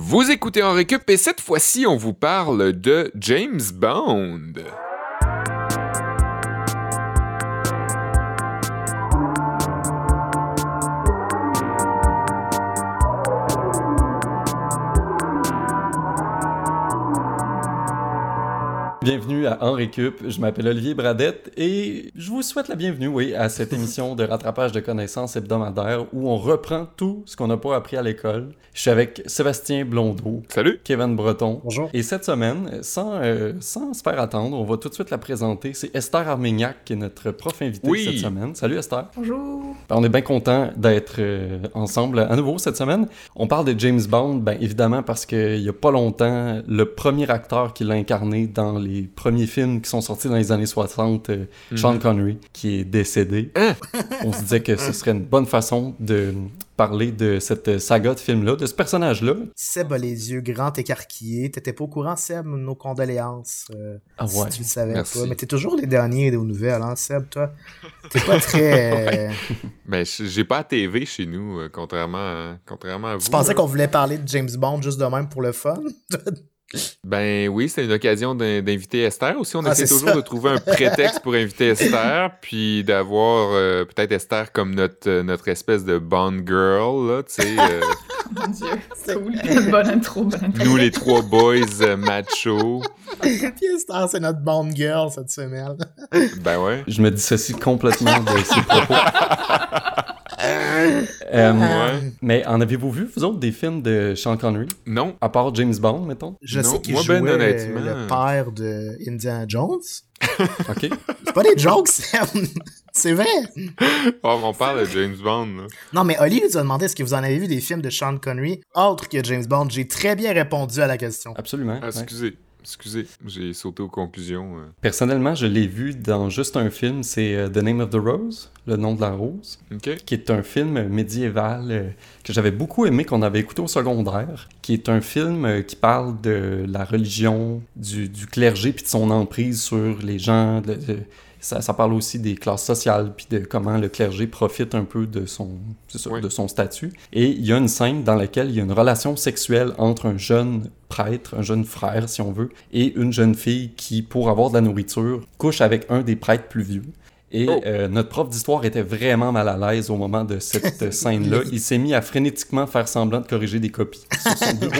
Vous écoutez en récup et cette fois-ci, on vous parle de James Bond. Bienvenue à En Récup. Je m'appelle Olivier Bradette et je vous souhaite la bienvenue, oui, à cette émission de rattrapage de connaissances hebdomadaire où on reprend tout ce qu'on n'a pas appris à l'école. Je suis avec Sébastien Blondeau. Salut. Kevin Breton. Bonjour. Et cette semaine, sans, euh, sans se faire attendre, on va tout de suite la présenter. C'est Esther Armignac qui est notre prof invitée Oui. cette semaine. Salut Esther. Bonjour. Ben, On est bien content d'être euh, ensemble à nouveau cette semaine. On parle de James Bond, ben évidemment parce qu'il y a pas longtemps, le premier acteur qui l'a incarné dans les premiers films qui sont sortis dans les années 60, euh, Sean Connery, qui est décédé. Hein? On se disait que ce serait une bonne façon de parler de cette saga de film-là, de ce personnage-là. Seb a les yeux grands écarquillés. T'étais pas au courant, Seb? Nos condoléances. euh, Ah ouais. Si tu le savais Merci. pas. Mais t'es toujours les derniers aux nouvelles, hein, Seb, toi? T'es pas très... euh, Ben, j'ai pas à TV chez nous, euh, contrairement, à, contrairement à vous. Tu pensais qu'on voulait parler de James Bond juste de même pour le fun? Ben oui, c'était une occasion d'in- d'inviter Esther aussi. On Ah, essaie c'est toujours ça. de trouver un prétexte pour inviter Esther, puis d'avoir euh, peut-être Esther comme notre, euh, notre espèce de Bond girl, là, tu sais. euh, Mon Dieu. C'est- Cool. bonne intro, bonne intro? nous, les trois boys euh, machos. Puis Esther, c'est notre Bond girl cette semaine. Ben ouais. Je me dissocie complètement de ces propos. Euh, Ouais. Mais en avez-vous vu, vous autres, des films de Sean Connery? Non. À part James Bond, mettons? Je Non, sais qu'il moi, jouait ben, euh, honnêtement. le père de Indiana Jones. OK. C'est pas des jokes. C'est vrai. Oh, on parle de James Bond, là. Non, mais Oli nous a demandé est-ce que vous en avez vu des films de Sean Connery autres que James Bond? J'ai très bien répondu à la question. Absolument. Ah, ouais. Excusez. J'ai sauté aux conclusions. euh. Personnellement, je l'ai vu dans juste un film, c'est euh, The Name of the Rose, Le nom de la rose, qui est un film médiéval euh, que j'avais beaucoup aimé, qu'on avait écouté au secondaire, qui est un film qui parle de la religion, du, du clergé, puis de son emprise sur les gens. de- de- ça, ça parle aussi des classes sociales, puis de comment le clergé profite un peu de son, Oui. de son statut. Et il y a une scène dans laquelle il y a une relation sexuelle entre un jeune prêtre, un jeune frère, si on veut, et une jeune fille qui, pour avoir de la nourriture, couche avec un des prêtres plus vieux. Et Oh. euh, notre prof d'histoire était vraiment mal à l'aise au moment de cette scène-là. Il s'est mis à frénétiquement faire semblant de corriger des copies sur son bureau.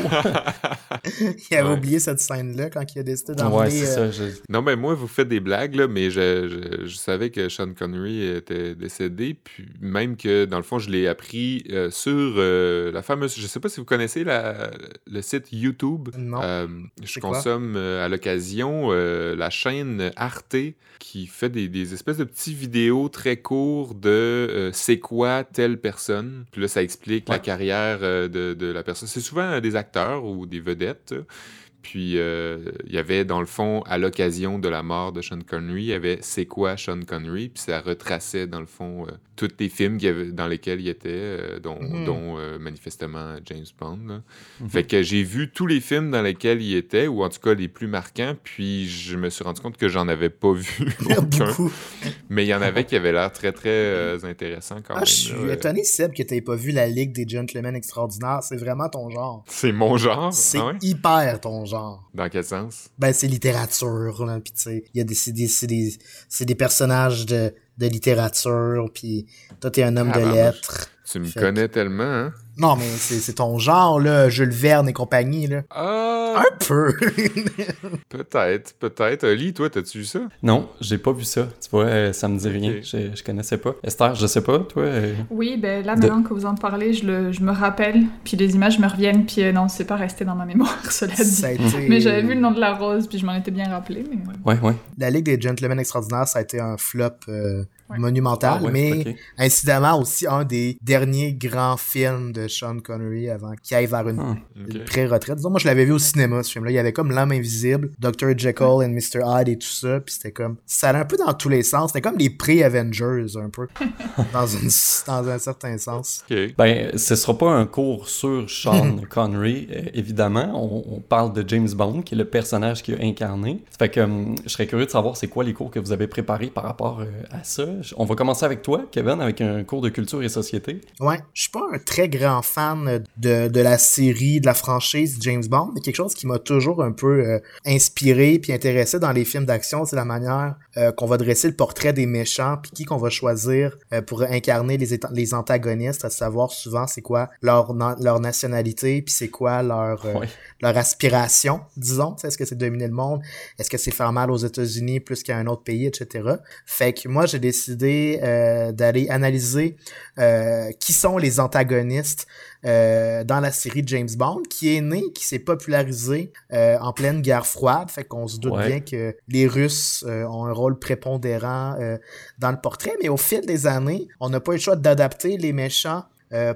Il avait Ouais. oublié cette scène-là quand il a décidé ouais, d'emmener... c'est euh, ça. je- Non, mais moi, vous faites des blagues, là, mais je, je, je savais que Sean Connery était décédé, puis même que, dans le fond, je l'ai appris euh, sur euh, la fameuse... Je sais pas si vous connaissez la, le site YouTube. Non. Euh, je C'est quoi? consomme euh, à l'occasion euh, la chaîne Arte qui fait des, des espèces de petits vidéos très courts de euh, c'est quoi telle personne. Puis là, ça explique la carrière euh, de, de la personne. C'est souvent euh, des acteurs ou des vedettes. Puis euh, il y avait dans le fond, à l'occasion de la mort de Sean Connery, il y avait C'est quoi Sean Connery, puis ça retraçait dans le fond euh, tous les films qu'il y avait- dans lesquels il était, euh, dont, Mhm. dont, manifestement James Bond. là. Mhm. Fait que j'ai vu tous les films dans lesquels il était, ou en tout cas les plus marquants, puis je me suis rendu compte que j'en avais pas vu aucun. Beaucoup. Mais il y en avait qui avaient l'air très très intéressants quand Ah, même. je suis là. étonné, Seb, que t'aies pas vu la Ligue des Gentlemen Extraordinaires. C'est vraiment ton genre. C'est mon genre. C'est ah ouais? hyper ton genre. Dans quel sens? Ben, c'est littérature, là, pis tu sais, il y a des, c'est des, c'est des, personnages de, de littérature, puis toi, t'es un homme Ah, de ben, lettres. Tu me connais tellement, hein? Non, mais c'est c'est ton genre, là, Jules Verne et compagnie, là. Ah! Un peu. Peut-être, peut-être. Oli, toi, t'as-tu vu ça? Non, j'ai pas vu ça. Tu vois, euh, ça me dit rien. Je, je connaissais pas. Esther, je sais pas, toi. euh, Oui, ben là, De- maintenant que vous en parlez, je, le, je me rappelle, puis les images me reviennent, puis euh, non, c'est pas resté dans ma mémoire, cela dit. ça a été... Mais j'avais vu le nom de la rose, puis je m'en étais bien rappelé, mais... Ouais, ouais. La Ligue des Gentlemen Extraordinaires, ça a été un flop euh, Ouais. monumental, Ah ouais, mais incidemment aussi un des derniers grands films de Sean Connery avant qu'il aille vers une, Ah. Une pré-retraite. Disons, moi, je l'avais vu au cinéma, ce film-là. Il y avait comme L'Homme Invisible, Dr. Jekyll and Mr. Hyde et tout ça. Puis c'était comme... Ça allait un peu dans tous les sens. C'était comme les pré-Avengers, un peu. dans, une, dans un certain sens. Ok. Ben, ce sera pas un cours sur Sean Connery, euh, évidemment. On, on parle de James Bond, qui est le personnage qu'il a incarné. Ça fait que hum, je serais curieux de savoir c'est quoi les cours que vous avez préparés par rapport euh, à ça. On va commencer avec toi, Kevin, avec un cours de culture et société. Ouais, je suis pas un très grand fan de, de la série, de la franchise James Bond, mais quelque chose qui m'a toujours un peu euh, inspiré puis intéressé dans les films d'action, c'est la manière euh, qu'on va dresser le portrait des méchants puis qui qu'on va choisir euh, pour incarner les, les antagonistes, à savoir souvent c'est quoi leur, leur nationalité puis c'est quoi leur, leur aspiration, disons. Est-ce que c'est dominer le monde? Est-ce que c'est faire mal aux États-Unis plus qu'à un autre pays, etc. Fait que moi, j'ai décidé d'aller analyser qui sont les antagonistes euh, dans la série James Bond, qui est né, qui s'est popularisé en pleine guerre froide. Fait qu'on se doute bien que les Russes ont un rôle prépondérant dans le portrait, mais au fil des années, on n'a pas eu le choix d'adapter les méchants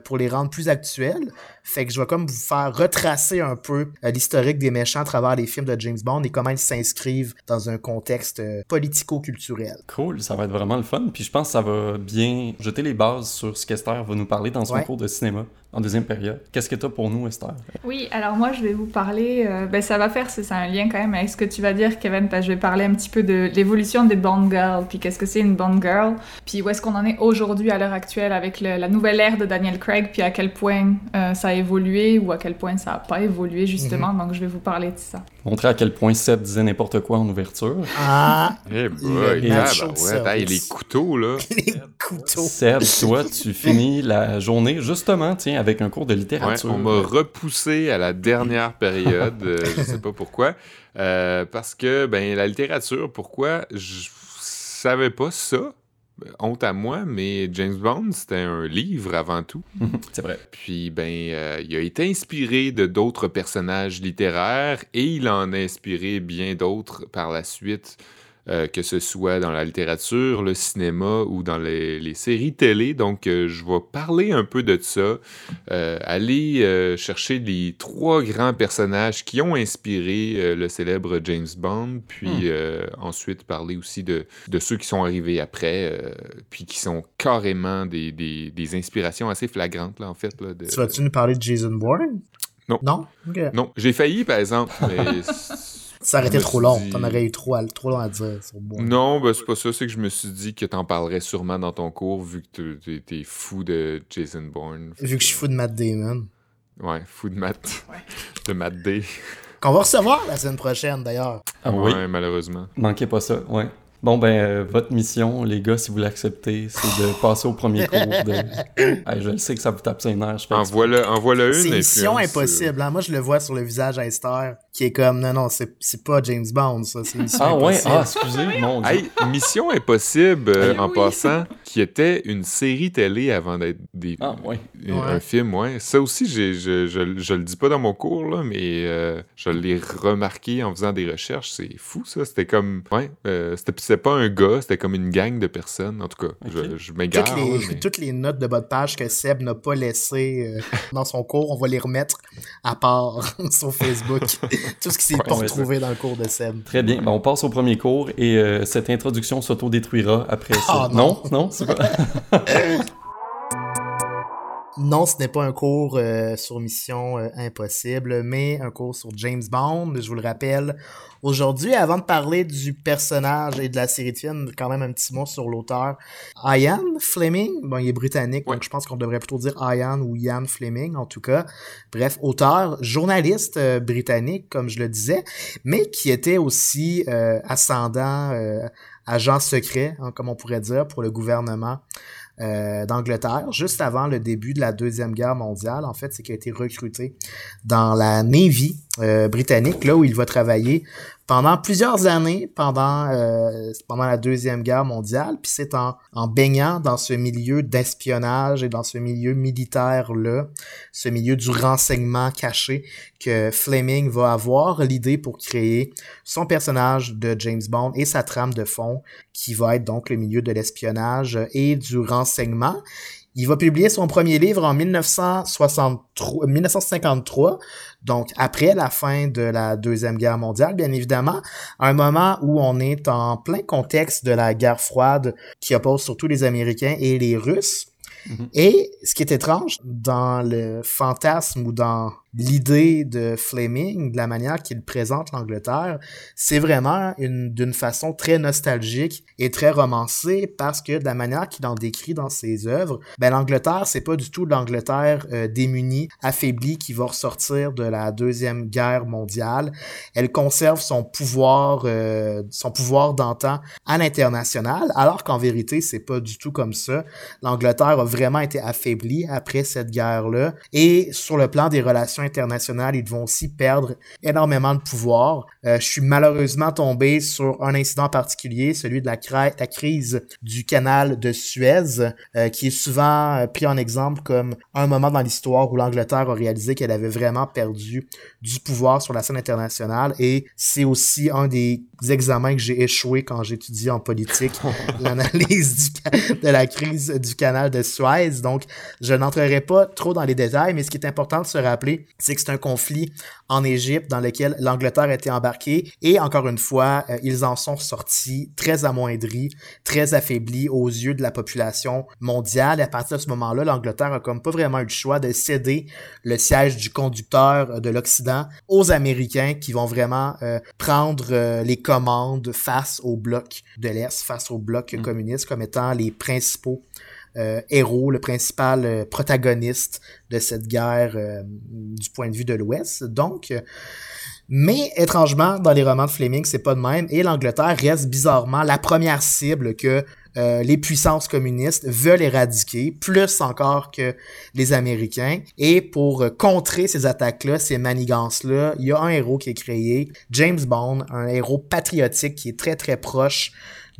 pour les rendre plus actuels. Fait que je vais comme vous faire retracer un peu euh, l'historique des méchants à travers les films de James Bond et comment ils s'inscrivent dans un contexte euh, politico-culturel. Cool, ça va être vraiment le fun. Puis je pense que ça va bien jeter les bases sur ce qu'Esther va nous parler dans son cours de cinéma en deuxième période. Qu'est-ce que tu as pour nous, Esther? Oui, alors moi, je vais vous parler... Euh, ben, ça va faire, c'est un lien quand même avec ce que tu vas dire, Kevin, parce que je vais parler un petit peu de l'évolution des Bond Girls, puis qu'est-ce que c'est une Bond Girl, puis où est-ce qu'on en est aujourd'hui à l'heure actuelle avec la nouvelle ère de Daniel Craig, puis à quel point ça a évolué ou à quel point ça n'a pas évolué justement. Mhm. Donc je vais vous parler de ça. Montrer à quel point Seb disait n'importe quoi en ouverture. Ah! Eh boy, les couteaux là. les couteaux. Seb, toi, tu finis la journée justement, tiens, avec un cours de littérature. on m'a repoussé à la dernière période, je euh, je sais pas pourquoi, euh, parce que ben la littérature, pourquoi? Je savais pas ça honte à moi, mais James Bond, c'était un livre avant tout. c'est vrai. Puis, ben, euh, il a été inspiré de d'autres personnages littéraires et il en a inspiré bien d'autres par la suite. Euh, que ce soit dans la littérature, le cinéma ou dans les, séries télé. Donc, euh, je vais parler un peu de ça, euh, aller chercher les trois grands personnages qui ont inspiré le célèbre James Bond, puis hmm. ensuite parler aussi de, de, ceux qui sont arrivés après, puis qui sont carrément des, des, des, inspirations assez flagrantes, là, en fait. Là, Tu vas-tu nous parler de Jason Bourne? Non. Non? Non, j'ai failli, par exemple, mais... Ça aurait été trop long. T'en aurais eu trop, trop long à dire sur Non, ben, c'est pas ça. C'est que je me suis dit que t'en parlerais sûrement dans ton cours vu que t'es fou de Jason Bourne. Vu que je suis fou de Matt Damon. Ouais, fou de Matt. de Matt Day. Qu'on va recevoir la semaine prochaine d'ailleurs. Ah, oui. Ouais, malheureusement. Manquez pas ça, ouais. Bon, ben, euh, votre mission, les gars, si vous l'acceptez, c'est de passer au premier cours de. je le sais que ça vous tape ses nerfs. Envoie-le envoie une. C'est mission impossible. Hein. Moi, je le vois sur le visage à Esther qui est comme non non c'est pas James Bond ça c'est Mission ah ouais ah excusez mon hey, Mission Impossible euh, en passant qui était une série télé avant d'être des ah, ouais. un, film ouais ça aussi je, je, je, le dis pas dans mon cours là mais euh, je l'ai remarqué en faisant des recherches c'est fou ça c'était comme ouais euh, c'était pas un gars c'était comme une gang de personnes en tout cas je, je m'égare toutes, les, toutes les notes de bas de page que Seb n'a pas laissées euh, dans son cours on va les remettre à part sur Facebook tout ce qui s'est pas retrouvé dans le cours de Seb. Très bien. Ben, on passe au premier cours et euh, cette introduction s'auto-détruira après ça. Ah, non, non, c'est pas. Non, ce n'est pas un cours euh, sur Mission euh, Impossible, mais un cours sur James Bond. Je vous le rappelle, aujourd'hui, avant de parler du personnage et de la série de films, quand même un petit mot sur l'auteur. Ian Fleming, bon, il est britannique, donc je pense qu'on devrait plutôt dire Ian ou Ian Fleming, en tout cas. Bref, auteur, journaliste euh, britannique, comme je le disais, mais qui était aussi ascendant agent secret, hein, comme on pourrait dire, pour le gouvernement euh, d'Angleterre, juste avant le début de la Deuxième Guerre mondiale. En fait, c'est qu'il a été recruté dans la Navy euh, britannique, là où il va travailler pendant plusieurs années, pendant, euh, pendant la Deuxième Guerre mondiale. Puis c'est en, en baignant dans ce milieu d'espionnage et dans ce milieu militaire-là, ce milieu du renseignement caché, que Fleming va avoir l'idée pour créer son personnage de James Bond et sa trame de fond, qui va être donc le milieu de l'espionnage et du renseignement. Il va publier son premier livre en 1963, 1953, donc après la fin de la Deuxième Guerre mondiale, bien évidemment, à un moment où on est en plein contexte de la guerre froide qui oppose surtout les Américains et les Russes. Mhm. Et ce qui est étrange dans le fantasme ou dans l'idée de Fleming, de la manière qu'il présente l'Angleterre, c'est vraiment une d'une façon très nostalgique et très romancée parce que de la manière qu'il en décrit dans ses œuvres, ben l'Angleterre, c'est pas du tout l'Angleterre euh, démunie, affaiblie qui va ressortir de la deuxième guerre mondiale. Elle conserve son pouvoir, euh, son pouvoir d'antan à l'international, alors qu'en vérité, c'est pas du tout comme ça. L'Angleterre a vraiment été affaiblie après cette guerre-là et sur le plan des relations internationales, ils vont aussi perdre énormément de pouvoir. Euh, je suis malheureusement tombé sur un incident particulier, celui de la, crise du canal de Suez, euh, qui est souvent euh, pris en exemple comme un moment dans l'histoire où l'Angleterre a réalisé qu'elle avait vraiment perdu du pouvoir sur la scène internationale et c'est aussi un des examens que j'ai échoué quand j'étudiais en politique, l'analyse de la crise du canal de Suez. Donc, je n'entrerai pas trop dans les détails, mais ce qui est important de se rappeler, c'est que c'est un conflit en Égypte dans lequel l'Angleterre a été embarquée et encore une fois, euh, ils en sont sortis très amoindris, très affaiblis aux yeux de la population mondiale. Et à partir de ce moment-là, l'Angleterre a comme pas vraiment eu le choix de céder le siège du conducteur de l'Occident aux Américains qui vont vraiment euh, prendre euh, les commandes face au bloc de l'Est, face au bloc mm. communiste comme étant les principaux héros, le principal euh, protagoniste de cette guerre euh, du point de vue de l'Ouest. Donc, mais étrangement, dans les romans de Fleming, c'est pas de même. Et l'Angleterre reste bizarrement la première cible que les puissances communistes veulent éradiquer, plus encore que les Américains. Et pour contrer ces attaques-là, ces manigances-là, il y a un héros qui est créé, James Bond, un héros patriotique qui est très très proche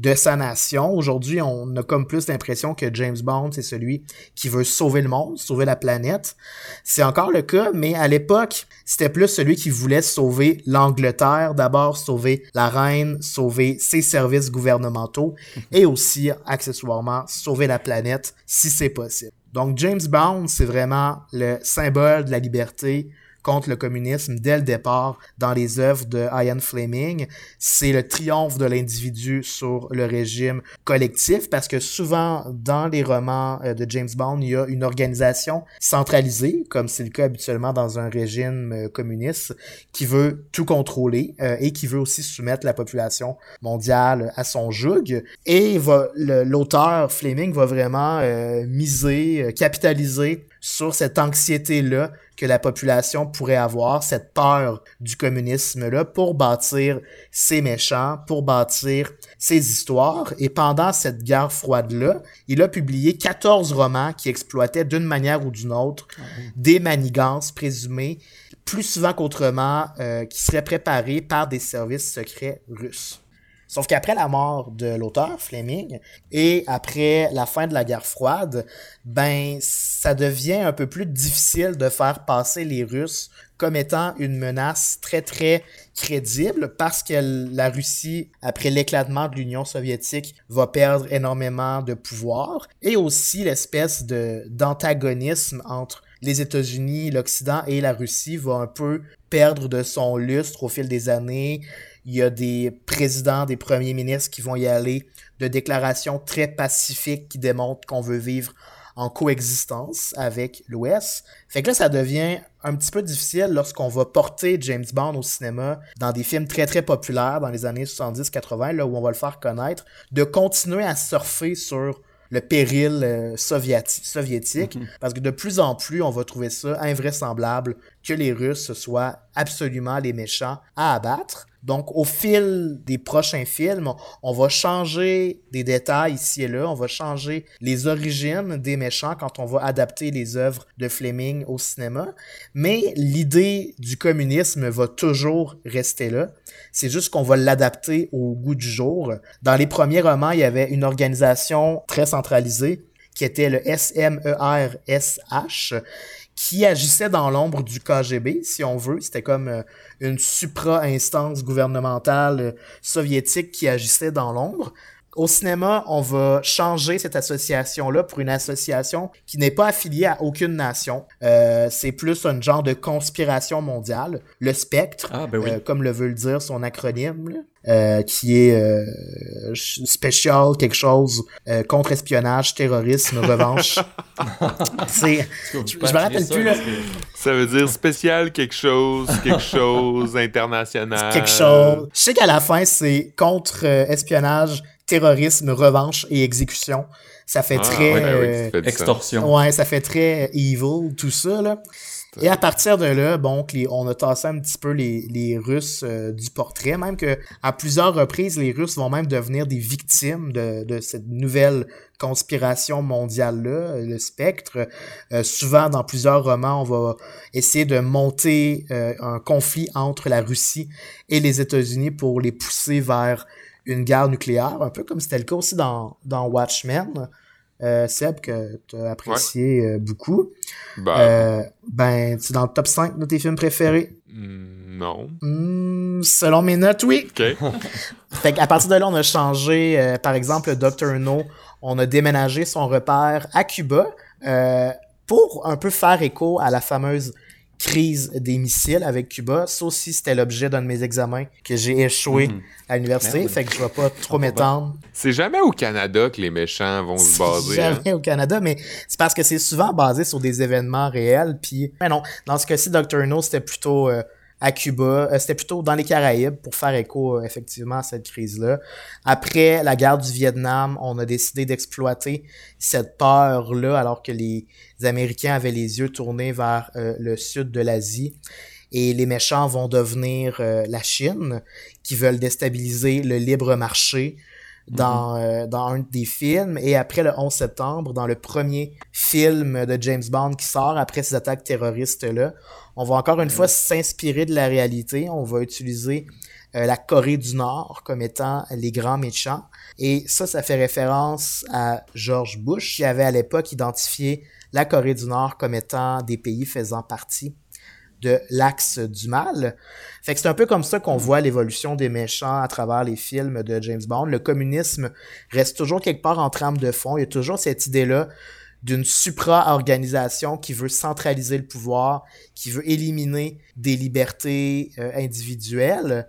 de sa nation. Aujourd'hui, on a comme plus l'impression que James Bond, c'est celui qui veut sauver le monde, sauver la planète. C'est encore le cas, mais à l'époque, c'était plus celui qui voulait sauver l'Angleterre, d'abord sauver la reine, sauver ses services gouvernementaux et aussi, accessoirement, sauver la planète si c'est possible. Donc James Bond, c'est vraiment le symbole de la liberté, contre le communisme dès le départ dans les œuvres de Ian Fleming. C'est le triomphe de l'individu sur le régime collectif parce que souvent dans les romans euh, de James Bond, il y a une organisation centralisée, comme c'est le cas habituellement dans un régime euh, communiste, qui veut tout contrôler euh, et qui veut aussi soumettre la population mondiale à son joug. Et l'auteur Fleming va vraiment miser, capitaliser sur cette anxiété-là que la population pourrait avoir, cette peur du communisme-là, pour bâtir ses méchants, pour bâtir ses histoires. Et pendant cette guerre froide-là, il a publié 14 romans qui exploitaient d'une manière ou d'une autre ah des manigances présumées, plus souvent qu'autrement, euh, qui seraient préparées par des services secrets russes. Sauf qu'après la mort de l'auteur, Fleming, et après la fin de la guerre froide, ben, ça devient un peu plus difficile de faire passer les Russes comme étant une menace très, très crédible parce que la Russie, après l'éclatement de l'Union soviétique, va perdre énormément de pouvoir et aussi l'espèce de, d'antagonisme entre les États-Unis, l'Occident et la Russie va un peu perdre de son lustre au fil des années. Il y a des présidents, des premiers ministres qui vont y aller de déclarations très pacifiques qui démontrent qu'on veut vivre en coexistence avec l'Ouest. Fait que là, ça devient un petit peu difficile lorsqu'on va porter James Bond au cinéma dans des films très très populaires dans les années 70-80, là où on va le faire connaître, de continuer à surfer sur le péril euh, soviétique, mhm. parce que de plus en plus, on va trouver ça invraisemblable que les Russes soient absolument les méchants à abattre. Donc, au fil des prochains films, on va changer des détails ici et là, on va changer les origines des méchants quand on va adapter les œuvres de Fleming au cinéma. Mais l'idée du communisme va toujours rester là. C'est juste qu'on va l'adapter au goût du jour. Dans les premiers romans, il y avait une organisation très centralisée qui était le SMERSH qui agissait dans l'ombre du KGB, si on veut. C'était comme euh, une supra-instance gouvernementale euh, soviétique qui agissait dans l'ombre. Au cinéma, on va changer cette association-là pour une association qui n'est pas affiliée à aucune nation. Euh, c'est plus un genre de conspiration mondiale. Le spectre, Ah, ben oui. euh, comme le veut le dire son acronyme, là, euh, qui est euh, spécial quelque chose euh, contre-espionnage, terrorisme, revanche. c'est, je, je me rappelle plus là, Ça veut dire spécial quelque chose, quelque chose, international. quelque chose. Je sais qu'à la fin c'est contre-espionnage, terrorisme, revanche et exécution. Ça fait Ah, très ouais, ben oui, euh, ça fait du sens. Extorsion. Ouais, ça fait très evil, tout ça, là. Et à partir de là, bon, les- on a tassé un petit peu les, les Russes euh, du portrait, même que à plusieurs reprises, les Russes vont même devenir des victimes de, de cette nouvelle conspiration mondiale-là, euh, le spectre. Euh, souvent, dans plusieurs romans, on va essayer de monter euh, un conflit entre la Russie et les États-Unis pour les pousser vers une guerre nucléaire, un peu comme c'était le cas aussi dans, dans Watchmen. Euh, Seb, que tu as apprécié euh, beaucoup. Bah, Euh, ben, c'est dans le top 5 de tes films préférés. hmm, non. Hmm, selon mes notes, oui. OK. Fait qu'à partir de là, on a changé, euh, par exemple, Dr. No, on a déménagé son repère à Cuba pour un peu faire écho à la fameuse crise des missiles avec Cuba. Ça aussi, c'était l'objet d'un de mes examens que j'ai échoué Mhm. à l'université. Merde. Fait que je vais pas trop m'étendre. C'est jamais au Canada que les méchants vont se baser. hein. jamais au Canada, mais c'est parce que c'est souvent basé sur des événements réels. Puis, mais non, dans ce cas-ci, Dr. No, c'était plutôt euh, à Cuba, euh, c'était plutôt dans les Caraïbes pour faire écho euh, effectivement à cette crise-là. Après la guerre du Vietnam, on a décidé d'exploiter cette peur-là alors que les Américains avaient les yeux tournés vers euh, le sud de l'Asie. Et les méchants vont devenir euh, la Chine, qui veulent déstabiliser le libre marché dans, euh, dans un des films. Et après le 11 septembre, dans le premier film de James Bond qui sort après ces attaques terroristes-là, on va encore une fois s'inspirer de la réalité. On va utiliser euh, la Corée du Nord comme étant les grands méchants. Et ça, ça fait référence à George Bush qui avait à l'époque identifié la Corée du Nord comme étant des pays faisant partie de l'axe du mal. Fait que c'est un peu comme ça qu'on voit l'évolution des méchants à travers les films de James Bond. Le communisme reste toujours quelque part en trame de fond. Il y a toujours cette idée-là d'une supra-organisation qui veut centraliser le pouvoir, qui veut éliminer des libertés euh, individuelles.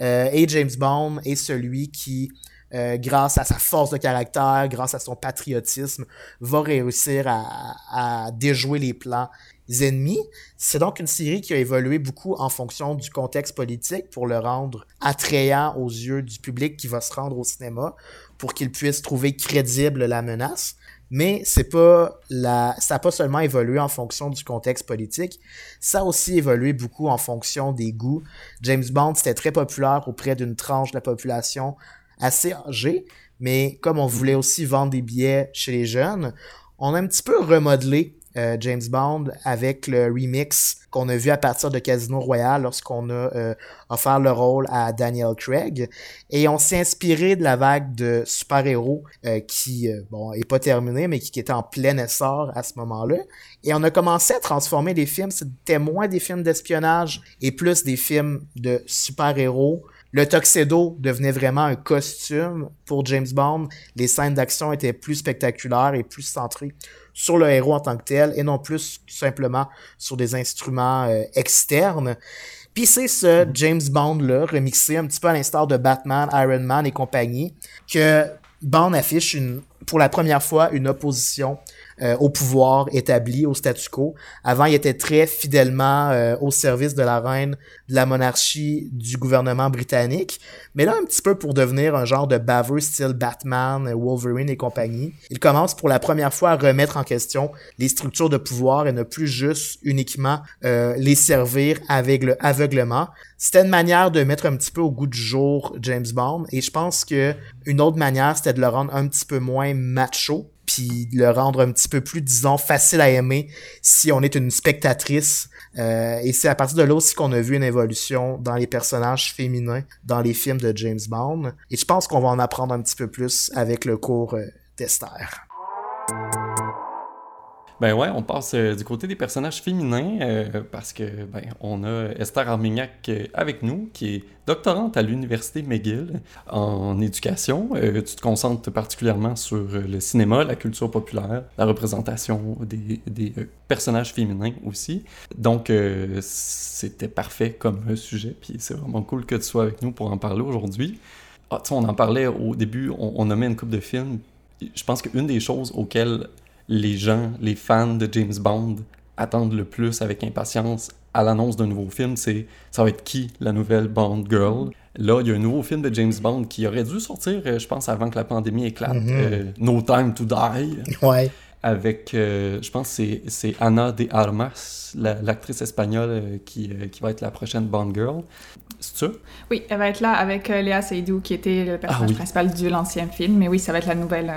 Euh, et James Bond est celui qui, euh, grâce à sa force de caractère, grâce à son patriotisme, va réussir à, à déjouer les plans ennemis. C'est donc une série qui a évolué beaucoup en fonction du contexte politique pour le rendre attrayant aux yeux du public qui va se rendre au cinéma, pour qu'il puisse trouver crédible la menace. Mais c'est pas la, ça n'a pas seulement évolué en fonction du contexte politique, ça a aussi évolué beaucoup en fonction des goûts. James Bond, c'était très populaire auprès d'une tranche de la population assez âgée, mais comme on voulait aussi vendre des billets chez les jeunes, on a un petit peu remodelé euh, James Bond avec le remix qu'on a vu à partir de Casino Royale lorsqu'on a euh, offert le rôle à Daniel Craig. Et on s'est inspiré de la vague de super-héros euh, qui, bon, est pas terminée, mais qui, qui était en plein essor à ce moment-là. Et on a commencé à transformer les films. C'était moins des films d'espionnage et plus des films de super-héros. Le tuxedo devenait vraiment un costume pour James Bond. Les scènes d'action étaient plus spectaculaires et plus centrées sur le héros en tant que tel et non plus simplement sur des instruments euh, externes. Puis c'est ce James Bond-là, remixé un petit peu à l'instar de Batman, Iron Man et compagnie, que Bond affiche pour la première fois une opposition euh, au pouvoir établi, au statu quo. Avant, il était très fidèlement euh, au service de la reine, de la monarchie, du gouvernement britannique. Mais là, un petit peu pour devenir un genre de baveux style Batman, Wolverine et compagnie, il commence pour la première fois à remettre en question les structures de pouvoir et ne plus juste uniquement euh, les servir avec le aveuglement. C'était une manière de mettre un petit peu au goût du jour James Bond et je pense que une autre manière c'était de le rendre un petit peu moins macho puis le rendre un petit peu plus disons facile à aimer si on est une spectatrice euh, et c'est à partir de là aussi qu'on a vu une évolution dans les personnages féminins dans les films de James Bond et je pense qu'on va en apprendre un petit peu plus avec le cours euh, d'Esther. Ben ouais, on passe euh, du côté des personnages féminins euh, parce que ben on a Esther Armignac euh, avec nous qui est doctorante à l'université McGill en éducation. Tu te concentres particulièrement sur le cinéma, la culture populaire, la représentation des, des, personnages féminins aussi. Donc c'était parfait comme sujet, puis c'est vraiment cool que tu sois avec nous pour en parler aujourd'hui. Ah, on en parlait au début, on, on nommait une coupe de films. Je pense qu'une des choses auxquelles les gens, les fans de James Bond attendent le plus avec impatience à l'annonce d'un nouveau film, c'est ça va être qui la nouvelle Bond girl. Là, il y a un nouveau film de James Bond qui aurait dû sortir, euh, je pense, avant que la pandémie éclate, Mhm. euh, No Time to Die, Ouais. avec, euh, je pense, c'est c'est Ana de Armas, la- l'actrice espagnole euh, qui, euh, qui va être la prochaine Bond girl. C'est ça? Oui, elle va être là avec euh, Léa Seydoux, qui était le personnage Ah oui. principal de l'ancien film. Mais oui, ça va être la nouvelle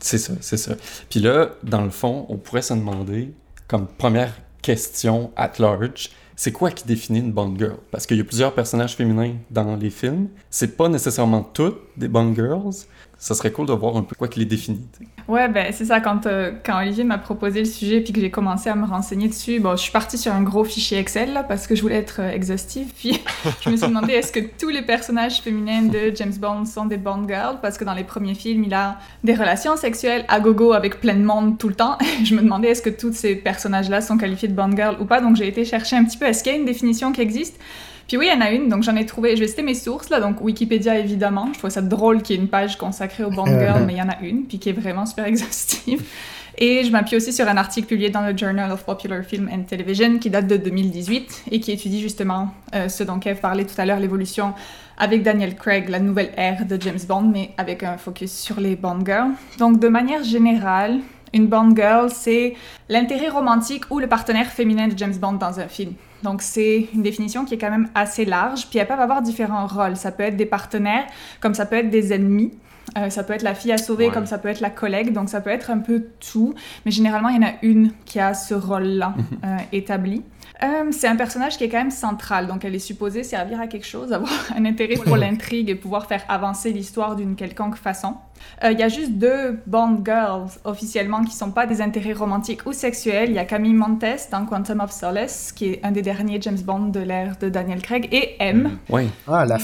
C'est ça, c'est ça. Puis là, dans le fond, on pourrait se demander, comme première question at large, c'est quoi qui définit une Bond girl? Parce qu'il y a plusieurs personnages féminins dans les films. C'est pas nécessairement toutes des Bond girls. Ça serait cool de voir un peu quoi qui les définit. Ouais, ben c'est ça, quand, euh, quand Olivier m'a proposé le sujet puis que j'ai commencé à me renseigner dessus, bon, je suis partie sur un gros fichier Excel parce que je voulais être euh, exhaustive. Puis je me suis demandé est-ce que tous les personnages féminins de James Bond sont des Bond girls? Parce que dans les premiers films, il a des relations sexuelles à gogo avec plein de monde tout le temps. je me demandais est-ce que tous ces personnages-là sont qualifiés de Bond girl ou pas? Donc j'ai été chercher un petit peu est-ce qu'il y a une définition qui existe? Puis oui, il y en a une, donc j'en ai trouvé, je vais citer mes sources là, donc Wikipédia évidemment, je trouve ça drôle qu'il y ait une page consacrée aux Bond Girls, mais il y en a une, puis qui est vraiment super exhaustive. Et je m'appuie aussi sur un article publié dans le Journal of Popular Film and Television qui date de 2018 et qui étudie justement euh, ce dont Kev parlait tout à l'heure, l'évolution avec Daniel Craig, la nouvelle ère de James Bond, mais avec un focus sur les Bond Girls. Donc de manière générale, une Bond Girl, c'est l'intérêt romantique ou le partenaire féminin de James Bond dans un film. Donc c'est une définition qui est quand même assez large, puis elles peuvent avoir différents rôles. Ça peut être des partenaires, comme ça peut être des ennemis. Euh, ça peut être la fille à sauver, Ouais. comme ça peut être la collègue, donc ça peut être un peu tout. Mais généralement, il y en a une qui a ce rôle-là euh, établi. Euh, c'est un personnage qui est quand même central, donc elle est supposée servir à quelque chose, avoir un intérêt pour l'intrigue et pouvoir faire avancer l'histoire d'une quelconque façon. Euh, Il y a juste deux Bond Girls officiellement qui sont pas des intérêts romantiques ou sexuels. Il y a Camille Montes dans Quantum of Solace, qui est un des derniers James Bond de l'ère de Daniel Craig, et M. Ouais. Ah, la...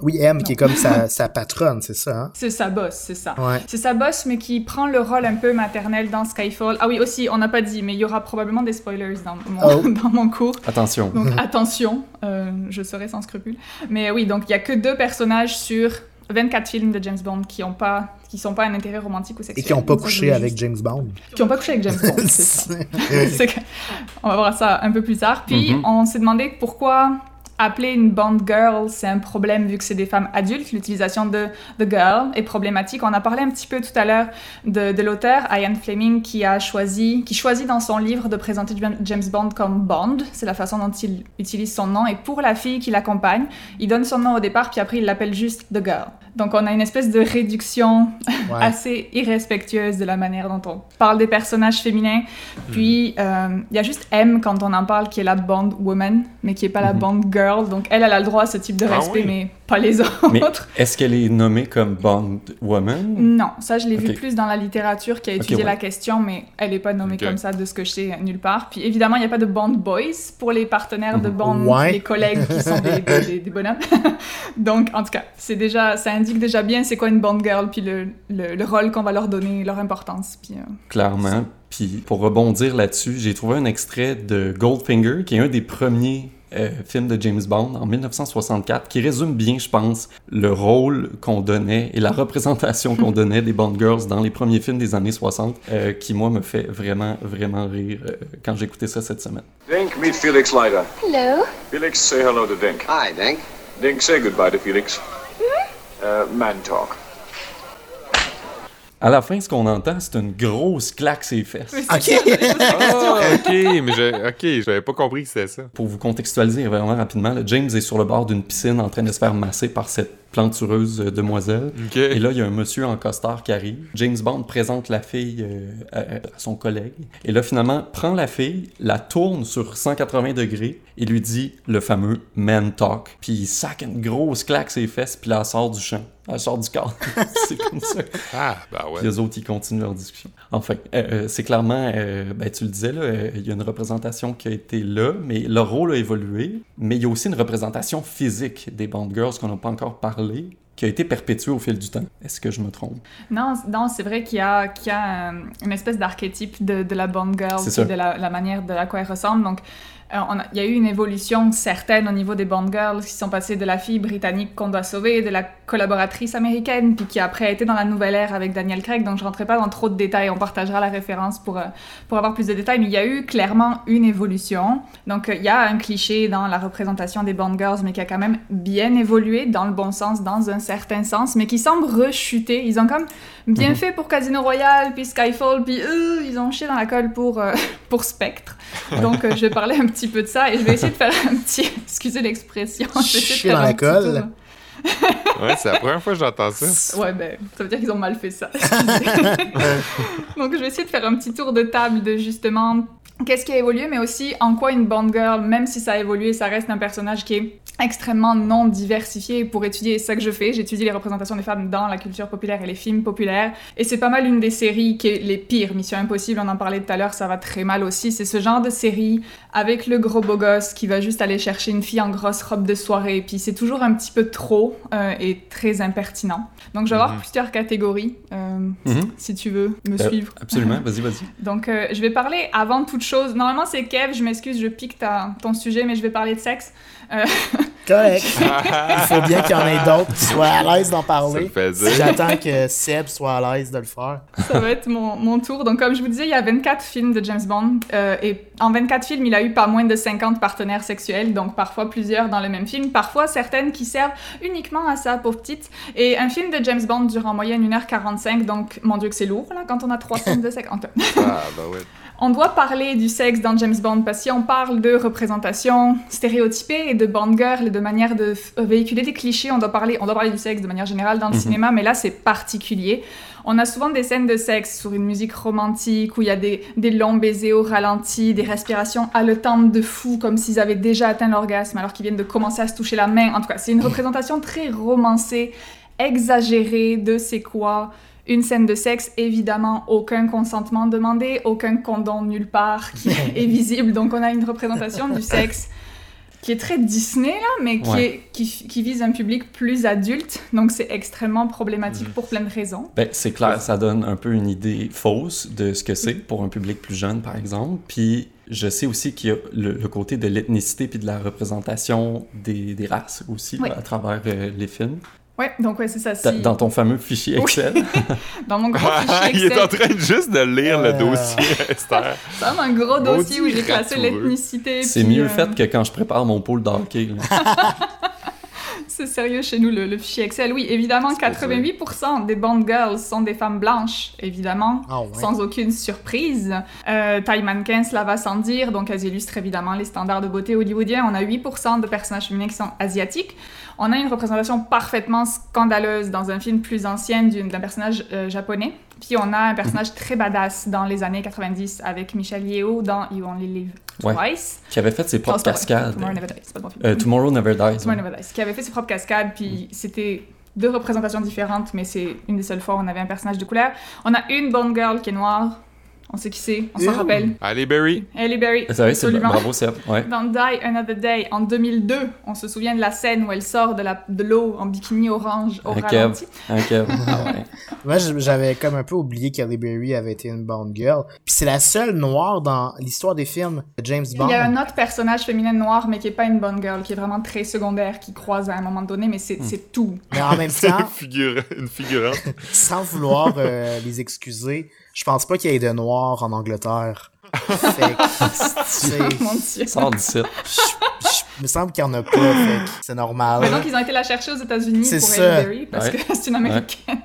Oui, M, qui est comme sa, sa patronne, c'est ça, hein? C'est sa boss, c'est ça. Ouais. C'est sa boss, mais qui prend le rôle un peu maternel dans Skyfall. Ah oui, aussi, on n'a pas dit, mais il y aura probablement des spoilers dans mon, Oh. dans mon cours. Attention. Donc attention, euh, je serai sans scrupule. Mais oui, donc il y a que deux personnages sur 24 films de James Bond qui ont pas, qui sont pas un intérêt romantique ou Et sexuel. qui n'ont pas couché avec juste- James Bond. Qui ont pas couché avec James Bond, c'est ça. C'est que- On va voir ça un peu plus tard. Puis Mhm. on s'est demandé pourquoi appeler une Bond girl, c'est un problème vu que c'est des femmes adultes. L'utilisation de the girl est problématique. On a parlé un petit peu tout à l'heure de, de l'auteur Ian Fleming qui a choisi, qui choisit dans son livre de présenter James Bond comme Bond. C'est la façon dont il utilise son nom. Et pour la fille qui l'accompagne, il donne son nom au départ, puis après il l'appelle juste the girl. Donc on a une espèce de réduction Ouais. assez irrespectueuse de la manière dont on parle des personnages féminins. Puis euh, il y a juste M quand on en parle qui est la Bond woman, mais qui est pas la Mhm. Bond girl. Donc elle, elle a le droit à ce type de Ah respect, oui. mais pas les autres. Mais est-ce qu'elle est nommée comme Bond Woman? Non, ça je l'ai vu plus dans la littérature qui a étudié ouais. la question, mais elle n'est pas nommée comme ça de ce que je sais nulle part. Puis évidemment, il n'y a pas de Bond boys pour les partenaires de. Bond, Ouais. les collègues qui sont des, des- des bonhommes. Donc en tout cas, c'est déjà, ça indique déjà bien c'est quoi une Bond girl, puis le, le- le rôle qu'on va leur donner, leur importance. Puis, euh, Clairement. Puis pour rebondir là-dessus, j'ai trouvé un extrait de Goldfinger, qui est un des premiers euh, films de James Bond en 1964, qui résume bien, je pense, le rôle qu'on donnait et la représentation qu'on donnait des Bond Girls dans les premiers films des années 60, euh, qui, moi, me fait vraiment, vraiment rire euh, quand j'écoutais ça cette semaine. Dink, meet Felix Leiter. Hello. Felix, say hello to Dink. Hi, Dink. Dink, say goodbye to Felix. Uh, man talk. À la fin, ce qu'on entend, c'est une grosse claque ses fesses. Ok! Ah, ok, mais je, ok, j'avais pas compris que c'était ça. Pour vous contextualiser vraiment rapidement, là, James est sur le bord d'une piscine en train de se faire masser par cette plantureuse euh, demoiselle. Et là, il y a un monsieur en costard qui arrive. James Bond présente la fille euh, à, à son collègue. Et là, finalement, prend la fille, la tourne sur 180 degrés et lui dit le fameux man talk. Puis il sac une grosse claque ses fesses, puis là, elle sort du champ. Elle sort du corps. c'est comme ça. Ah, bah Puis ouais. les autres, ils continuent leur discussion. Enfin, euh, euh, c'est clairement, euh, ben, tu le disais, là, euh, il y a une représentation qui a été là, mais leur rôle a évolué. Mais il y a aussi une représentation physique des Bond Girls qu'on n'a pas encore parlé, qui a été perpétuée au fil du temps. Est-ce que je me trompe? Non, non c'est vrai qu'il y a, qu'il y a euh, une espèce d'archétype de, de la Bond girl, de la, la manière de à quoi elle ressemble. Donc, il y a eu une évolution certaine au niveau des Bond girls qui sont passées de la fille britannique qu'on doit sauver, de la collaboratrice américaine, puis qui après a été dans la nouvelle ère avec Daniel Craig. Donc, je rentrerai pas dans trop de détails. On partagera la référence pour, euh, pour avoir plus de détails. Mais il y a eu clairement une évolution. Donc, euh, il y a un cliché dans la représentation des Bond girls, mais qui a quand même bien évolué dans le bon sens, dans un certain sens, mais qui semble rechuter. Ils ont comme bien Mhm. fait pour Casino Royale, puis Skyfall, puis eux, ils ont chié dans la colle pour, euh, pour Spectre. Donc, euh, je vais parler un petit peu de ça et je vais essayer de faire un petit. Excusez l'expression. je faire dans la petit colle. Ouais, c'est la première fois que j'entends ça. Ouais, ben, ça veut dire qu'ils ont mal fait ça. Donc, je vais essayer de faire un petit tour de table de justement qu'est-ce qui a évolué, mais aussi en quoi une Bond Girl, même si ça a évolué, ça reste un personnage qui est extrêmement non diversifié. Pour étudier ça que je fais, j'étudie les représentations des femmes dans la culture populaire et les films populaires. Et c'est pas mal une des séries qui est les pires. Mission Impossible, on en parlait tout à l'heure, ça va très mal aussi. C'est ce genre de série avec le gros beau gosse qui va juste aller chercher une fille en grosse robe de soirée. Puis c'est toujours un petit peu trop euh, et très impertinent. Donc je vais avoir Mhm. plusieurs catégories, euh, Mhm. si tu veux me Euh, suivre. Absolument, vas-y, vas-y. Donc, euh, je vais parler avant toute chose. Normalement, c'est Kev, je m'excuse, je pique ta- ton sujet, mais je vais parler de sexe. Correct. Il faut bien qu'il y en ait d'autres qui soient à l'aise d'en parler. J'attends que Seb soit à l'aise de le faire. Ça va être mon, mon tour. Donc, comme je vous disais, il y a 24 films de James Bond. euh, et en 24 films, il a eu pas moins de 50 partenaires sexuels. Donc, parfois plusieurs dans le même film. Parfois, certaines qui servent uniquement à ça, pauvre petite. Et un film de James Bond dure en moyenne 1h45. Donc, mon Dieu, que c'est lourd, là, quand on a 3 scènes de sexe. En tout cas, Ah, bah ouais. On doit parler du sexe dans James Bond parce que si on parle de représentation stéréotypée et de Bond girl de manière de euh, véhiculer des clichés, on doit parler, on doit parler du sexe de manière générale dans le Mhm. cinéma, mais là c'est particulier. On a souvent des scènes de sexe sur une musique romantique où il y a des, des longs baisers au ralenti, des respirations haletantes de fou comme s'ils avaient déjà atteint l'orgasme alors qu'ils viennent de commencer à se toucher la main. En tout cas, c'est une représentation très romancée, exagérée de c'est quoi une scène de sexe, évidemment, aucun consentement demandé, aucun condom nulle part qui est visible. Donc on a une représentation du sexe qui est très Disney, là, mais qui, Ouais. est, qui, qui vise un public plus adulte. Donc c'est extrêmement problématique Mhm. pour plein de raisons. Ben, c'est clair, ça donne un peu une idée fausse de ce que c'est pour un public plus jeune, par exemple. Puis je sais aussi qu'il y a le, le côté de l'ethnicité puis de la représentation des, des races aussi Oui. là, à travers euh, les films. Ouais, donc ouais, c'est ça. Si... Dans ton fameux fichier Oui. Excel. Dans mon gros fichier il est Excel, en train juste de lire le Euh. dossier, Esther. c'est un gros dossier où j'ai classé l'ethnicité. c'est mieux euh, fait que quand je prépare mon pôle d'hockey. C'est sérieux chez nous, le, le fichier Excel. Oui, évidemment, C'est pour ça. 88% des Bond Girls sont des femmes blanches, évidemment. Ah ouais. Sans aucune surprise. Euh, taille mannequin, cela va sans dire, donc elles illustrent évidemment les standards de beauté hollywoodiens. On a 8% de personnages féminins qui sont asiatiques. On a une représentation parfaitement scandaleuse dans un film plus ancien d'un personnage euh, japonais. Puis on a un personnage très badass dans les années 90 avec Michelle Yeoh dans You Only Live Ouais. Twice. qui avait fait ses propres cascades. Tomorrow Never Dies, c'est pas le bon film. Euh, Tomorrow Never Dies. Tomorrow ouais. Never Dies, qui avait fait ses propres cascades, puis c'était deux représentations différentes, mais c'est une des seules fois où on avait un personnage de couleur. On a une Bond Girl qui est noire, on sait qui c'est, on s'en rappelle. Allez, Barry. Halle Berry, C'est vrai, c'est absolument. bravo Seb. Ouais. Dans Die Another Day, en 2002, on se souvient de la scène où elle sort de la- de l'eau en bikini orange au Un ralenti. Kev? Ah ouais. Moi, j'avais comme un peu oublié qu'Halle Berry avait été une Bond girl. Puis c'est la seule noire dans l'histoire des films de James Bond. Il y a un autre personnage féminin noir, mais qui est pas une Bond Girl, qui est vraiment très secondaire, qui croise à un moment donné, mais Hmm. c'est c'est tout. Mais en même C'est temps, une, figure... une figurante. sans vouloir euh, les excuser, je pense pas qu'il y ait de noirs en Angleterre. Fait que, c'est- Mon Dieu. Sors d'ici. je- je- il me semble qu'il y en a pas, fait que c'est normal. Mais donc, ils ont été la chercher aux États-Unis C'est pour ça. Halle Berry, parce Ouais. que c'est une américaine.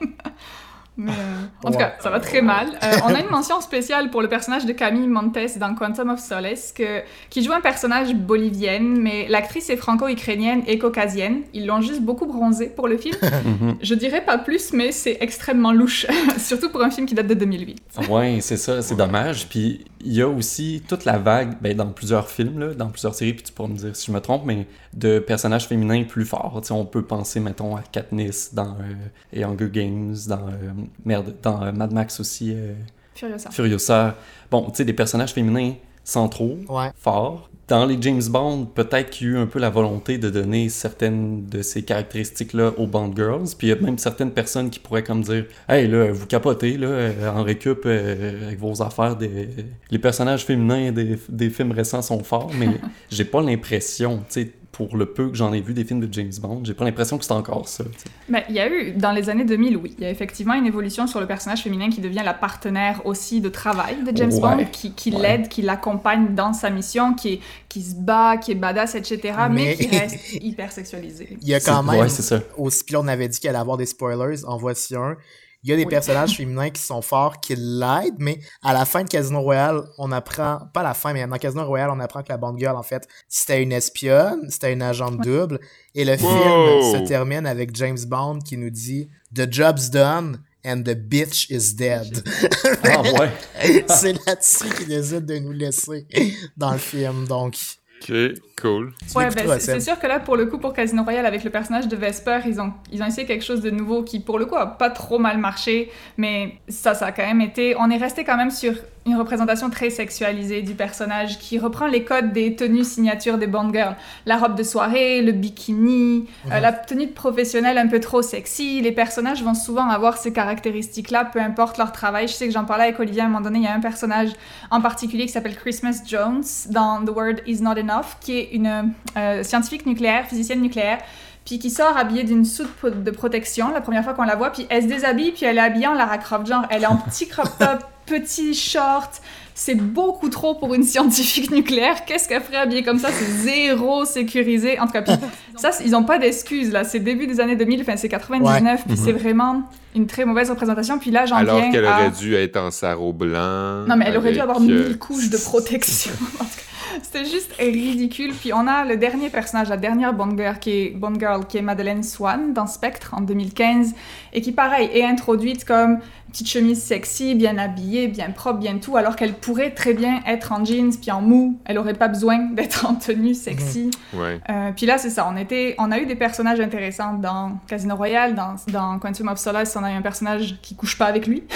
Mais, euh, en tout cas, ça va très mal. Euh, on a une mention spéciale pour le personnage de Camille Montes dans Quantum of Solace, que, qui joue un personnage bolivienne, mais l'actrice est franco-ukrainienne et caucasienne. Ils l'ont juste beaucoup bronzé pour le film. Mhm. Je dirais pas plus, mais c'est extrêmement louche, surtout pour un film qui date de 2008. Ouais, c'est ça, c'est dommage. Puis il y a aussi toute la vague, ben, dans plusieurs films, là, dans plusieurs séries, puis tu pourras me dire si je me trompe, mais de personnages féminins plus forts. Tu sais, on peut penser, mettons, à Katniss dans euh, et Hunger Games, dans euh, merde, dans euh, Mad Max aussi, euh, Furiosa. Furiosa. Bon, tu sais, des personnages féminins centraux, Ouais. forts. Dans les James Bond, peut-être qu'il y a eu un peu la volonté de donner certaines de ces caractéristiques-là aux Bond Girls. Puis il y a même certaines personnes qui pourraient comme dire Hey, là, vous capotez, là, euh, en récup euh, avec vos affaires. Des... Les personnages féminins des, des films récents sont forts, mais j'ai pas l'impression, tu sais, pour le peu que j'en ai vu des films de James Bond, j'ai pas l'impression que c'est encore ça. il y a eu, dans les années 2000, oui, il y a effectivement une évolution sur le personnage féminin qui devient la partenaire aussi de travail de James Ouais. Bond, qui, qui Ouais. l'aide, qui l'accompagne dans sa mission, qui, qui se bat, qui est badass, etc., mais, Mais- qui reste hyper sexualisé. Il y a quand même, Ouais, c'est ça. aussi, puis on avait dit qu'il allait avoir des spoilers, en voici un. Il y a des Oui. personnages féminins qui sont forts, qui l'aident, mais à la fin de Casino Royale, on apprend, pas à la fin, mais dans Casino Royale, on apprend que la Bond Girl, en fait, c'était une espionne, c'était une agente double, et le Wow. film se termine avec James Bond qui nous dit « The job's done and the bitch is dead Ah ouais. ». C'est là-dessus qu'il décide de nous laisser dans le film, donc... Ok, cool. Ouais, ben, c'est sûr que là, pour le coup, pour Casino Royale, avec le personnage de Vesper, ils ont, ils ont essayé quelque chose de nouveau qui, pour le coup, a pas trop mal marché, mais ça, ça a quand même été... On est resté quand même sur une représentation très sexualisée du personnage qui reprend les codes des tenues signatures des Bond Girls. La robe de soirée, le bikini, euh, la tenue de professionnel un peu trop sexy. Les personnages vont souvent avoir ces caractéristiques-là, peu importe leur travail. Je sais que j'en parlais avec Olivier à un moment donné, il y a un personnage en particulier qui s'appelle Christmas Jones dans The Word Is Not Enough, qui est une euh, scientifique nucléaire, physicienne nucléaire, puis qui sort habillée d'une soude pro- de protection la première fois qu'on la voit, puis elle se déshabille, puis elle est habillée en Lara Croft, genre elle est en petit crop top, petit short, c'est beaucoup trop pour une scientifique nucléaire. Qu'est-ce qu'elle ferait habillée comme ça? C'est zéro sécurisé. En tout cas, puis ça, ils ont pas d'excuses là. C'est début des années 2000, enfin c'est 99, puis c'est vraiment une très mauvaise représentation. Puis là, j'en Alors qu'elle à... aurait dû être en sarrau blanc. Non, mais elle aurait dû avoir euh, mille couches de protection. C'était juste ridicule. Puis on a le dernier personnage, la dernière Bond Girl, qui est, Bond Girl, qui est Madeleine Swan dans Spectre en 2015, et qui, pareil, est introduite comme petite chemise sexy, bien habillée, bien propre, bien tout, alors qu'elle pourrait très bien être en jeans puis en mou. Elle aurait pas besoin d'être en tenue sexy. Ouais. Euh, puis là, c'est ça. On, était, on a eu des personnages intéressants dans Casino Royale, dans, dans Quantum of Solace, on a eu un personnage qui couche pas avec lui.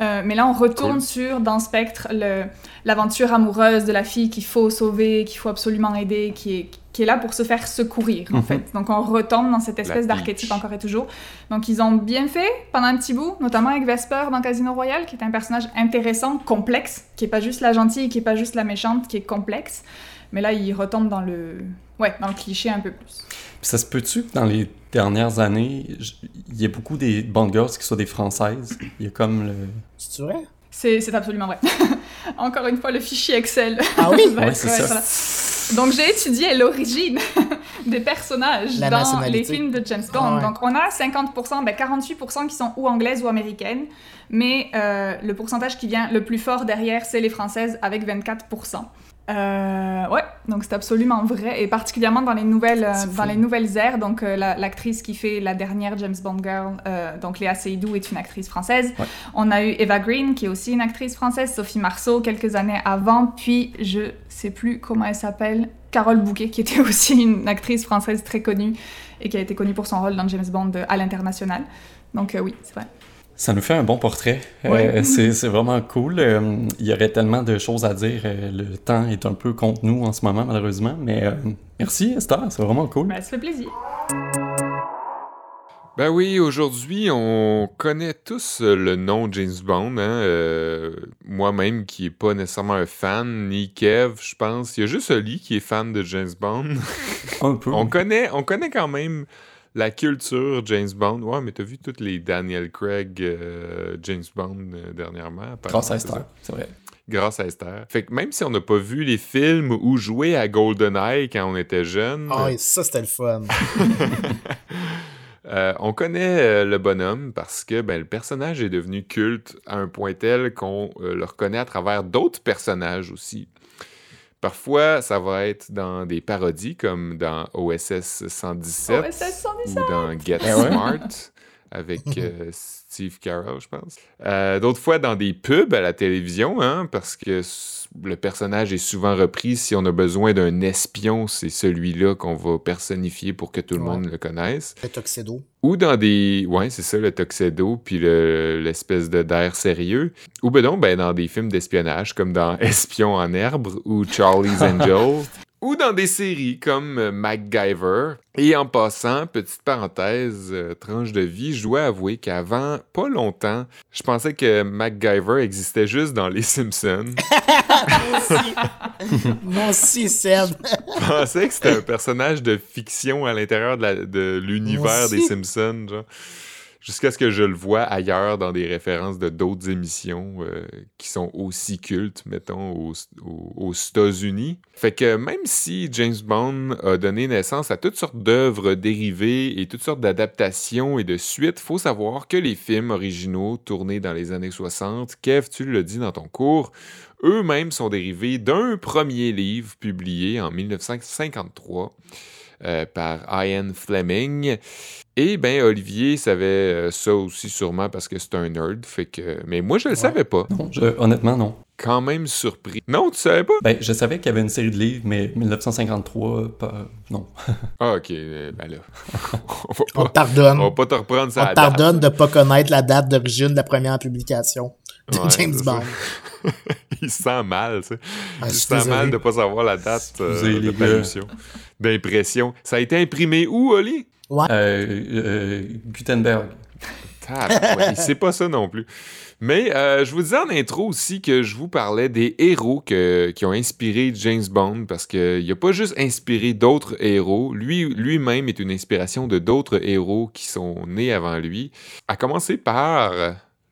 Euh, mais là, on retourne Cool. sur, dans Spectre, l'aventure amoureuse de la fille qu'il faut sauver, qu'il faut absolument aider, qui est, qui est là pour se faire secourir, en Mhm. fait. Donc, on retombe dans cette espèce d'archétype encore et toujours. Donc, ils ont bien fait pendant un petit bout, notamment avec Vesper dans Casino Royale, qui est un personnage intéressant, complexe, qui est pas juste la gentille, qui est pas juste la méchante, qui est complexe. Mais là, ils retombent dans le... Ouais, dans le cliché un peu plus. Puis ça se peut-tu que dans les dernières années, il y a beaucoup des Bond Girls qui soient des Françaises? Il y a comme le... C'est vrai? C'est c'est absolument vrai. Encore une fois, le fichier Excel. Ah oui? Ouais, c'est ouais, ça. voilà. Donc, j'ai étudié l'origine des personnages La dans les films de James Bond. Ah ouais. Donc, on a 50%, ben 48% qui sont ou anglaises ou américaines, mais euh, le pourcentage qui vient le plus fort derrière, c'est les françaises avec 24%. Euh, ouais, donc c'est absolument vrai, et particulièrement dans les nouvelles, euh, dans les nouvelles ères. Donc euh, la- l'actrice qui fait la dernière James Bond girl, euh, donc Léa Seydoux, est une actrice française. Ouais. On a eu Eva Green, qui est aussi une actrice française, Sophie Marceau quelques années avant, puis je sais plus comment elle s'appelle, Carole Bouquet, qui était aussi une actrice française très connue et qui a été connue pour son rôle dans James Bond euh, à l'international. Donc oui, c'est vrai. Ça nous fait un bon portrait. Euh, Ouais. c'est c'est vraiment cool. Euh, il y aurait tellement de choses à dire. Euh, le temps est un peu contre nous en ce moment, malheureusement. Mais euh, merci, Esther. C'est vraiment cool. Ben, ça fait plaisir. Ben oui, aujourd'hui, on connaît tous le nom James Bond. Hein? euh, Moi-même, qui est pas nécessairement un fan, ni Kev, je pense. Il y a juste Oli qui est fan de James Bond. Un peu. on, connaît, on connaît quand même la culture James Bond. Ouais, mais t'as vu toutes les Daniel Craig euh, James Bond euh, dernièrement? Grâce à Esther, c'est vrai. Grâce à Esther. Fait que même si on n'a pas vu les films ou joué à GoldenEye quand on était jeune, Ah, oui, ça, c'était le fun. Euh, on connaît euh, le bonhomme parce que ben, le personnage est devenu culte à un point tel qu'on euh, le reconnaît à travers d'autres personnages aussi. Parfois, ça va être dans des parodies comme dans OSS 117 OSS 117. ou dans Get Eh ouais. Smart avec euh, Steve Carell, je pense. Euh, D'autres fois dans des pubs à la télévision, hein, parce que le personnage est souvent repris. Si on a besoin d'un espion, c'est celui-là qu'on va personnifier pour que tout le Ouais. monde le connaisse. Le Tuxedo. Ou dans des... Ouais, c'est ça, le Tuxedo, puis le- l'espèce de d'air sérieux. Ou ben non, ben dans des films d'espionnage, comme dans Espion en herbe ou Charlie's Angel. Ou dans des séries comme euh, MacGyver. Et en passant, petite parenthèse, euh, tranche de vie, je dois avouer qu'avant, pas longtemps, je pensais que MacGyver existait juste dans Les Simpsons. Moi aussi, Seb. Je pensais que c'était un personnage de fiction à l'intérieur de l'univers des. Simpsons, genre. Jusqu'à ce que je le vois ailleurs dans des références de d'autres émissions euh, qui sont aussi cultes, mettons, aux, aux- États-Unis. Fait que même si James Bond a donné naissance à toutes sortes d'œuvres dérivées et toutes sortes d'adaptations et de suites, faut savoir que les films originaux tournés dans les années 60, Kev, tu l'as dit dans ton cours, eux-mêmes sont dérivés d'un premier livre publié en 1953 euh, par Ian Fleming. Et ben Olivier savait euh, ça aussi sûrement parce que c'est un nerd, fait que mais moi je le savais pas. Non, je- honnêtement, non. Quand même surpris. Non, tu savais pas? Ben, je savais qu'il y avait une série de livres, mais 1953, pas... non. Ah OK, euh, ben là. on va On pas te pardonne. on va pas te reprendre ça. On te pardonne de pas connaître la date d'origine de la première publication de Ouais, James. Bond. Il se sent mal, tu sais. Ah, Il sent désolé. mal de pas savoir la date euh, de parution, d'impression. Ça a été imprimé où, Oli? Euh, euh, Gutenberg. C'est pas ça non plus. Mais euh, je vous disais en intro aussi que je vous parlais des héros que- qui ont inspiré James Bond parce qu'il n'a pas juste inspiré d'autres héros, lui lui-même est une inspiration de d'autres héros qui sont nés avant lui, à commencer par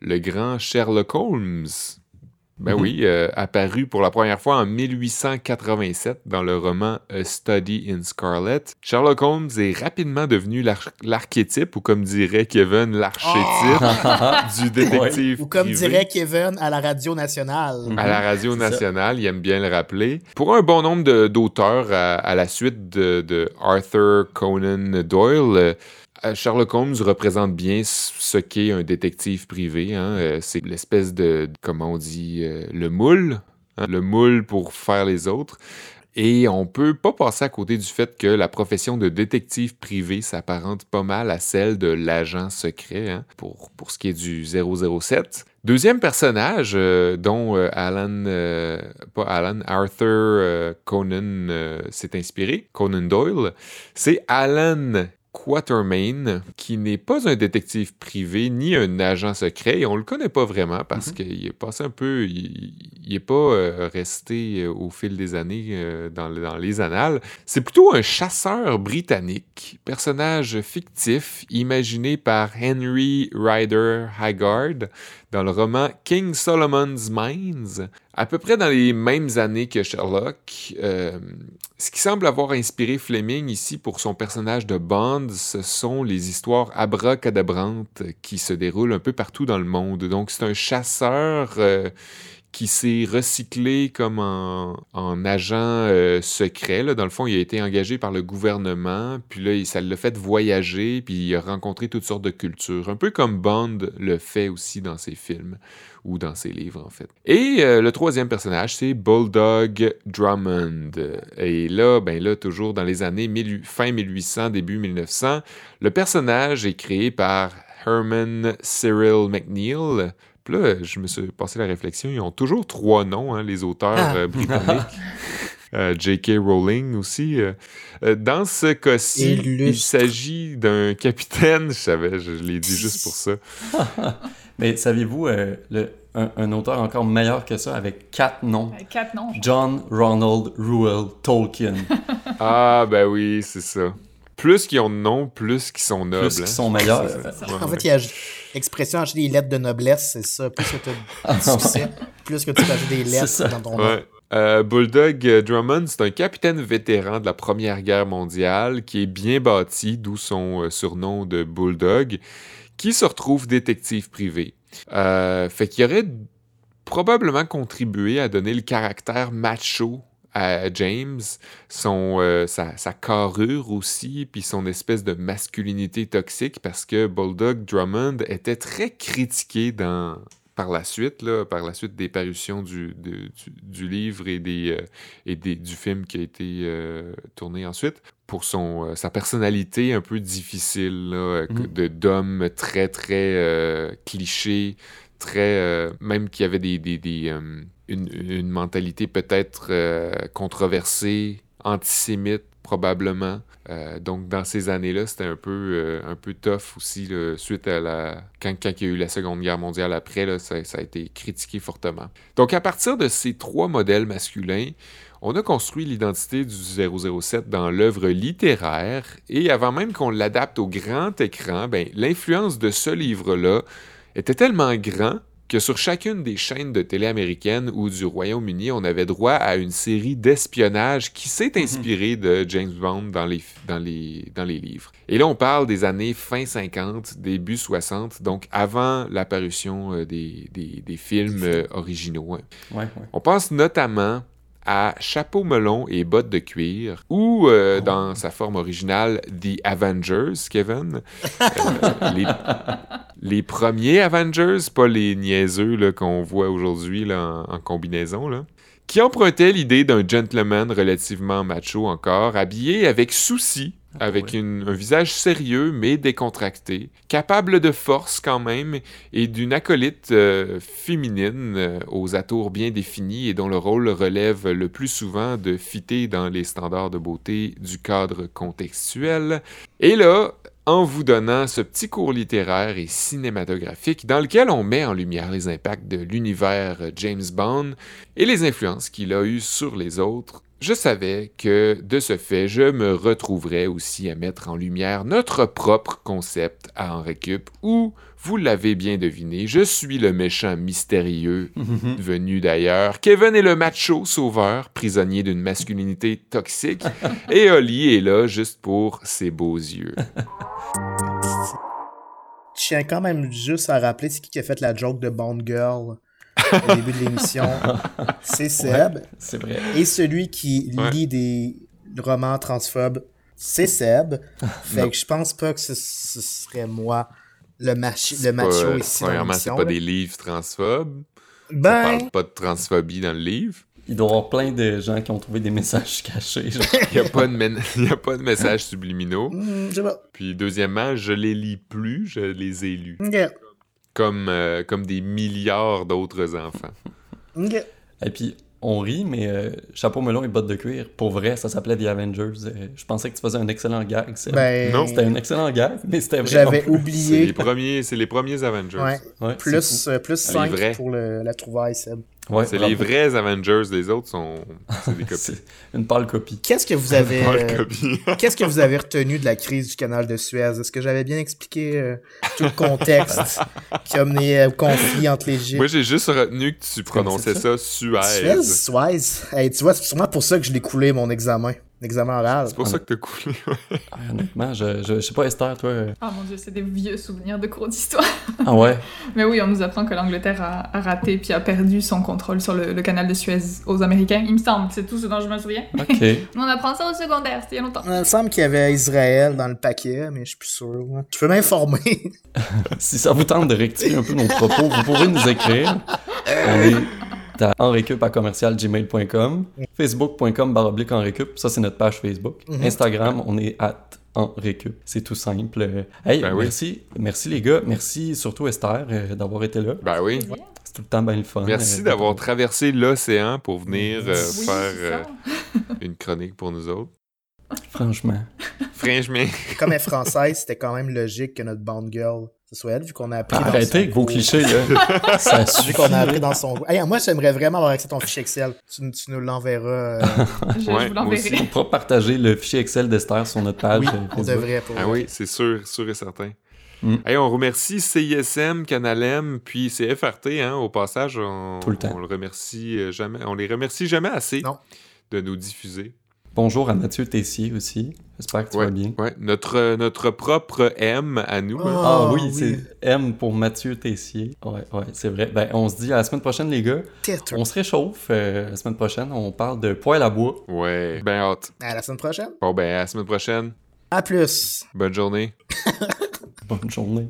le grand Sherlock Holmes. Ben Mhm. oui, euh, apparu pour la première fois en 1887 dans le roman A Study in Scarlet. Sherlock Holmes est rapidement devenu l'ar- l'archétype, ou comme dirait Kevin, l'archétype du détective Ou comme privé. dirait Kevin à la radio nationale. À la radio nationale, il aime bien le rappeler. Pour un bon nombre de- d'auteurs à, à la suite de, de Arthur Conan Doyle, euh, Sherlock Holmes représente bien ce qu'est un détective privé. hein. Euh, C'est l'espèce de, comment on dit, euh, le moule. hein, Le moule pour faire les autres. Et on peut pas passer à côté du fait que la profession de détective privé s'apparente pas mal à celle de l'agent secret hein, pour, ce qui est du 007. Deuxième personnage euh, dont euh, Alan, euh, pas Alan, Arthur euh, Conan euh, s'est inspiré, Conan Doyle, c'est Alan Quatermain, qui n'est pas un détective privé ni un agent secret, et on le connaît pas vraiment parce qu'il est passé un peu, il, il est pas euh, resté euh, au fil des années euh, dans, dans les annales. C'est plutôt un chasseur britannique, personnage fictif imaginé par Henry Rider Haggard dans le roman King Solomon's Mines, à peu près dans les mêmes années que Sherlock. Euh, ce qui semble avoir inspiré Fleming ici pour son personnage de Bond, ce sont les histoires abracadabrantes qui se déroulent un peu partout dans le monde. Donc c'est un chasseur euh, qui s'est recyclé comme en, en agent euh, secret. là. Dans le fond, il a été engagé par le gouvernement, puis là, ça l'a fait voyager, puis il a rencontré toutes sortes de cultures. Un peu comme Bond le fait aussi dans ses films, ou dans ses livres, en fait. Et euh, le troisième personnage, c'est Bulldog Drummond. Et là, ben là, toujours dans les années 1000 fin 1800, début 1900, le personnage est créé par Herman Cyril McNeil. Puis là, je me suis passé la réflexion, ils ont toujours trois noms, hein, les auteurs Ah. euh, britanniques. Euh, J.K. Rowling aussi. euh. Euh, dans ce cas-ci, il s'agit d'un capitaine, je savais, je, je l'ai dit juste pour ça. Mais saviez-vous, euh, le- un, un auteur encore meilleur que ça, avec quatre noms? Quatre noms. John Ronald Reuel Tolkien. Ah, ben oui, c'est ça. Plus qu'ils ont de noms, plus qu'ils sont nobles. Plus qu'ils hein. sont meilleurs. En fait, il y a l'expression acheter des lettres de noblesse, c'est ça. Plus que tu as du succès, plus que tu peux acheter des lettres dans ton nom. Ouais. Euh, Bulldog euh, Drummond, c'est un capitaine vétéran de la Première Guerre mondiale qui est bien bâti, d'où son euh, surnom de Bulldog, qui se retrouve détective privé. Euh, fait qu'il aurait probablement contribué à donner le caractère macho à James, son, euh, sa, sa carrure aussi, puis son espèce de masculinité toxique, parce que Bulldog Drummond était très critiqué dans, par la suite, là, par la suite des parutions du, de- du, du livre et, des, euh, et des, du film qui a été euh, tourné ensuite, pour son, euh, sa personnalité un peu difficile, là, de- d'homme très, très cliché, très... même qui avait des, des, des, une, mentalité peut-être euh, controversée, antisémite probablement. Euh, donc dans ces années-là, c'était un peu euh, un peu tough aussi suite à la quand, il y a eu la Seconde Guerre mondiale après ça a été critiqué fortement. Donc à partir de ces trois modèles masculins, on a construit l'identité du 007 dans l'œuvre littéraire et avant même qu'on l'adapte au grand écran, ben, l'influence de ce livre-là était tellement grand que sur chacune des chaînes de télé américaines ou du Royaume-Uni, on avait droit à une série d'espionnage qui s'est inspirée de James Bond dans les, dans, les, dans les livres. Et là, on parle des années fin 50, début 60, donc avant l'apparition euh, des, des, des films euh, originaux. hein. Ouais, ouais. On pense notamment à Chapeau melon et bottes de cuir, ou euh, dans sa forme originale, The Avengers, Kevin. Euh, les, les premiers Avengers, pas les niaiseux qu'on voit aujourd'hui en, en combinaison, là, qui empruntaient l'idée d'un gentleman relativement macho encore, habillé avec souci, avec ouais. une- un visage sérieux mais décontracté, capable de force quand même et d'une acolyte euh, féminine euh, aux atours bien définis et dont le rôle relève le plus souvent de fitter dans les standards de beauté du cadre contextuel. Et là, en vous donnant ce petit cours littéraire et cinématographique dans lequel on met en lumière les impacts de l'univers euh, James Bond et les influences qu'il a eues sur les autres, je savais que de ce fait, je me retrouverais aussi à mettre en lumière notre propre concept à En Récup, où, vous l'avez bien deviné, je suis le méchant mystérieux venu d'ailleurs. Kevin est le macho sauveur, prisonnier d'une masculinité toxique, et Oli est là juste pour ses beaux yeux. Je tiens quand même juste à rappeler c'est qui qui a fait la joke de Bond Girl? Au début de l'émission. C'est Seb. C'est vrai. Et celui qui Ouais. lit des romans transphobes, c'est Seb. Fait Non. que je pense pas que ce, ce serait moi le, machi- le macho pas- ici Premièrement, c'est pas là. des livres transphobes. Ben, parle pas de transphobie dans le livre. Il doit y avoir plein de gens qui ont trouvé des messages cachés. genre. Il n'y a, pas de men- il y a pas de messages subliminaux. je sais pas. Puis deuxièmement, je les lis plus, je les ai lus. Ok. Comme, euh, comme des milliards d'autres enfants. Ok. Et puis, on rit, mais euh, chapeau melon et bottes de cuir, pour vrai, ça s'appelait The Avengers. Euh, je pensais que tu faisais un excellent gag. Seb. Ben, Non. C'était un excellent gag, mais c'était vrai. j'avais C'est oublié. les premiers, c'est les premiers Avengers. Ouais. Ouais, Plus, c'est euh, plus Les 5 vrais. pour le- la trouvaille, Seb. Ouais, C'est les vrais Avengers, les autres sont c'est des copies. Une pâle copie. Qu'est-ce que vous avez euh. Qu'est-ce que vous avez retenu de la crise du canal de Suez? Est-ce que j'avais bien expliqué euh, tout le contexte qui a mené au conflit entre l'Égypte? Moi, j'ai juste retenu que tu prononçais ça Suez? Suez. Suez? Hey, tu vois, c'est sûrement pour ça que je l'ai coulé, mon examen. L'examen oral. C'est pour ça que t'as coulé. Ah, honnêtement, je, je, je sais pas, Esther, toi. euh, Ah mon dieu, c'est des vieux souvenirs de cours d'histoire. Ah ouais? Mais oui, on nous apprend que l'Angleterre a, a raté puis a perdu son contrôle sur le, le canal de Suez aux Américains. Il me semble, c'est tout ce dont je me souviens. Ok. On apprend ça au secondaire, c'était il y a longtemps. Il me semble qu'il y avait Israël dans le paquet, mais je suis plus sûr. Je peux m'informer. si ça vous tente de rectifier un peu nos propos, vous pourrez nous écrire. On est à enrecup à commercialgmail.com, facebook.com baroblique enrecup, ça c'est notre page Facebook. Mhm. Instagram, on est at enrecup. C'est tout simple. Hey, Ben oui. merci, merci les gars, merci surtout Esther euh, d'avoir été là. Ben oui. C'est tout le temps bien le fun. Merci Euh, d'avoir traversé l'océan pour venir euh, Oui, faire euh, une chronique pour nous autres. Franchement. Franchement, Comme elle est française, c'était quand même logique que notre band girl, ce soit elle, vu qu'on a appris. dans Arrêtez son avec vos clichés là. ça Vu qu'on a appris dans son. Hey, moi, j'aimerais vraiment avoir accès à ton fichier Excel. Tu, tu nous l'enverras. euh, Je, je Ouais, vous aussi. l'enverrai. On pourra partager le fichier Excel d'Esther sur notre page. oui, euh, on Facebook. devrait. Pour... ah oui, c'est sûr, sûr et certain. Mm. Hey, on remercie CISM, Canal M, puis CFRT. Hein, au passage, on, Tout le temps. on le remercie euh, jamais, on les remercie jamais assez Non. de nous diffuser. Bonjour à Mathieu Tessier aussi. J'espère que tu Ouais, vas bien. ouais. Notre, euh, notre propre M à nous. Oh. hein. Ah Ah, oui, oui. c'est M pour Mathieu Tessier. Ouais, ouais, c'est vrai. Ben, on se dit à la semaine prochaine, les gars. Tête. On se réchauffe. euh, la semaine prochaine, on parle de poêle à bois. Ouais, ben hâte. À la semaine prochaine. Bon, ben à la semaine prochaine. À plus. Bonne journée. Bonne journée.